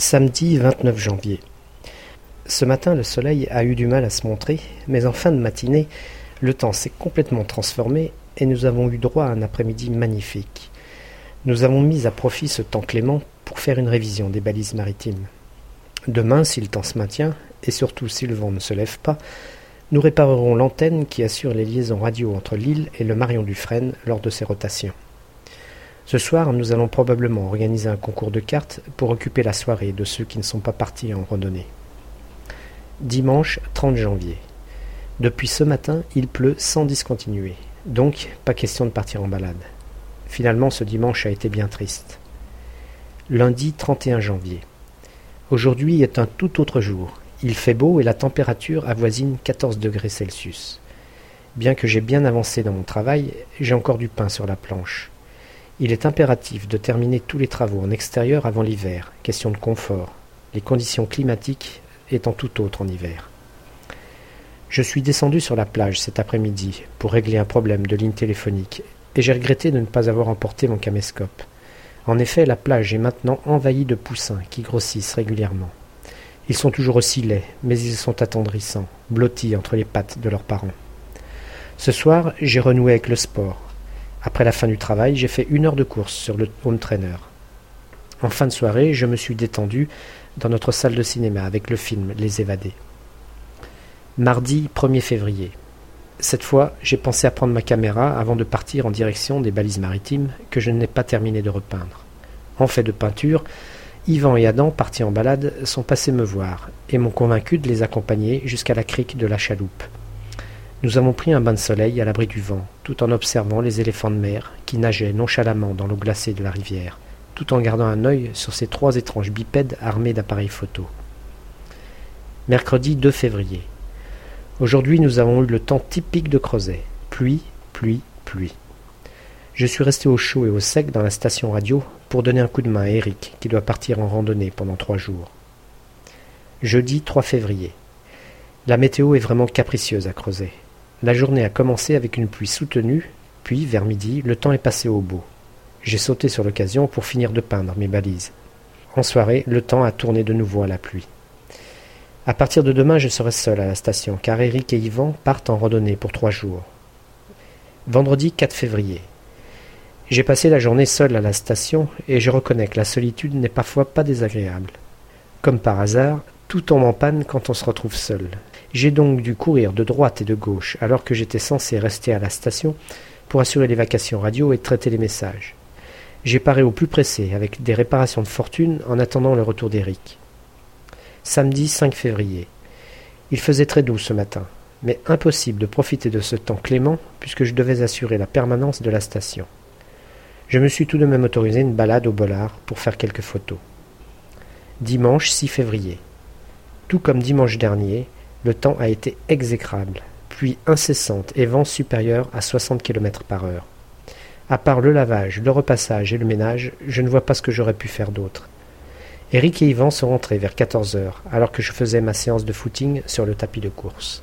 Samedi 29 janvier. Ce matin, le soleil a eu du mal à se montrer, mais en fin de matinée, le temps s'est complètement transformé et nous avons eu droit à un après-midi magnifique. Nous avons mis à profit ce temps clément pour faire une révision des balises maritimes. Demain, si le temps se maintient, et surtout si le vent ne se lève pas, nous réparerons l'antenne qui assure les liaisons radio entre l'île et le Marion du Frêne lors de ses rotations. Ce soir, nous allons probablement organiser un concours de cartes pour occuper la soirée de ceux qui ne sont pas partis en randonnée. Dimanche 30 janvier. Depuis ce matin, il pleut sans discontinuer, donc pas question de partir en balade. Finalement, ce dimanche a été bien triste. Lundi 31 janvier. Aujourd'hui est un tout autre jour. Il fait beau et la température avoisine 14 degrés Celsius. Bien que j'ai bien avancé dans mon travail, j'ai encore du pain sur la planche. Il est impératif de terminer tous les travaux en extérieur avant l'hiver, question de confort, les conditions climatiques étant tout autres en hiver. Je suis descendu sur la plage cet après-midi pour régler un problème de ligne téléphonique et j'ai regretté de ne pas avoir emporté mon caméscope. En effet, la plage est maintenant envahie de poussins qui grossissent régulièrement. Ils sont toujours aussi laids, mais ils sont attendrissants, blottis entre les pattes de leurs parents. Ce soir, j'ai renoué avec le sport, après la fin du travail, j'ai fait une heure de course sur le home trainer. En fin de soirée, je me suis détendu dans notre salle de cinéma avec le film Les Évadés. Mardi 1er février. Cette fois, j'ai pensé à prendre ma caméra avant de partir en direction des balises maritimes que je n'ai pas terminé de repeindre. En fait de peinture, Yvan et Adam, partis en balade, sont passés me voir et m'ont convaincu de les accompagner jusqu'à la crique de la chaloupe. Nous avons pris un bain de soleil à l'abri du vent, tout en observant les éléphants de mer qui nageaient nonchalamment dans l'eau glacée de la rivière, tout en gardant un œil sur ces trois étranges bipèdes armés d'appareils photo. Mercredi 2 février. Aujourd'hui, nous avons eu le temps typique de Creuset. Pluie, pluie, pluie. Je suis resté au chaud et au sec dans la station radio pour donner un coup de main à Eric, qui doit partir en randonnée pendant trois jours. Jeudi 3 février. La météo est vraiment capricieuse à Creuset. La journée a commencé avec une pluie soutenue, puis, vers midi, le temps est passé au beau. J'ai sauté sur l'occasion pour finir de peindre mes balises. En soirée, le temps a tourné de nouveau à la pluie. À partir de demain, je serai seul à la station, car Eric et Yvan partent en randonnée pour trois jours. Vendredi 4 février. J'ai passé la journée seul à la station, et je reconnais que la solitude n'est parfois pas désagréable. Comme par hasard, tout tombe en panne quand on se retrouve seul. J'ai donc dû courir de droite et de gauche alors que j'étais censé rester à la station pour assurer les vacations radio et traiter les messages. J'ai paré au plus pressé avec des réparations de fortune en attendant le retour d'Eric. Samedi 5 février. Il faisait très doux ce matin, mais impossible de profiter de ce temps clément puisque je devais assurer la permanence de la station. Je me suis tout de même autorisé une balade au Bollard pour faire quelques photos. Dimanche 6 février. Tout comme dimanche dernier, le temps a été exécrable, pluie incessante et vent supérieur à 60 km par heure. À part le lavage, le repassage et le ménage, je ne vois pas ce que j'aurais pu faire d'autre. Eric et Yvan sont rentrés vers 14 heures, alors que je faisais ma séance de footing sur le tapis de course.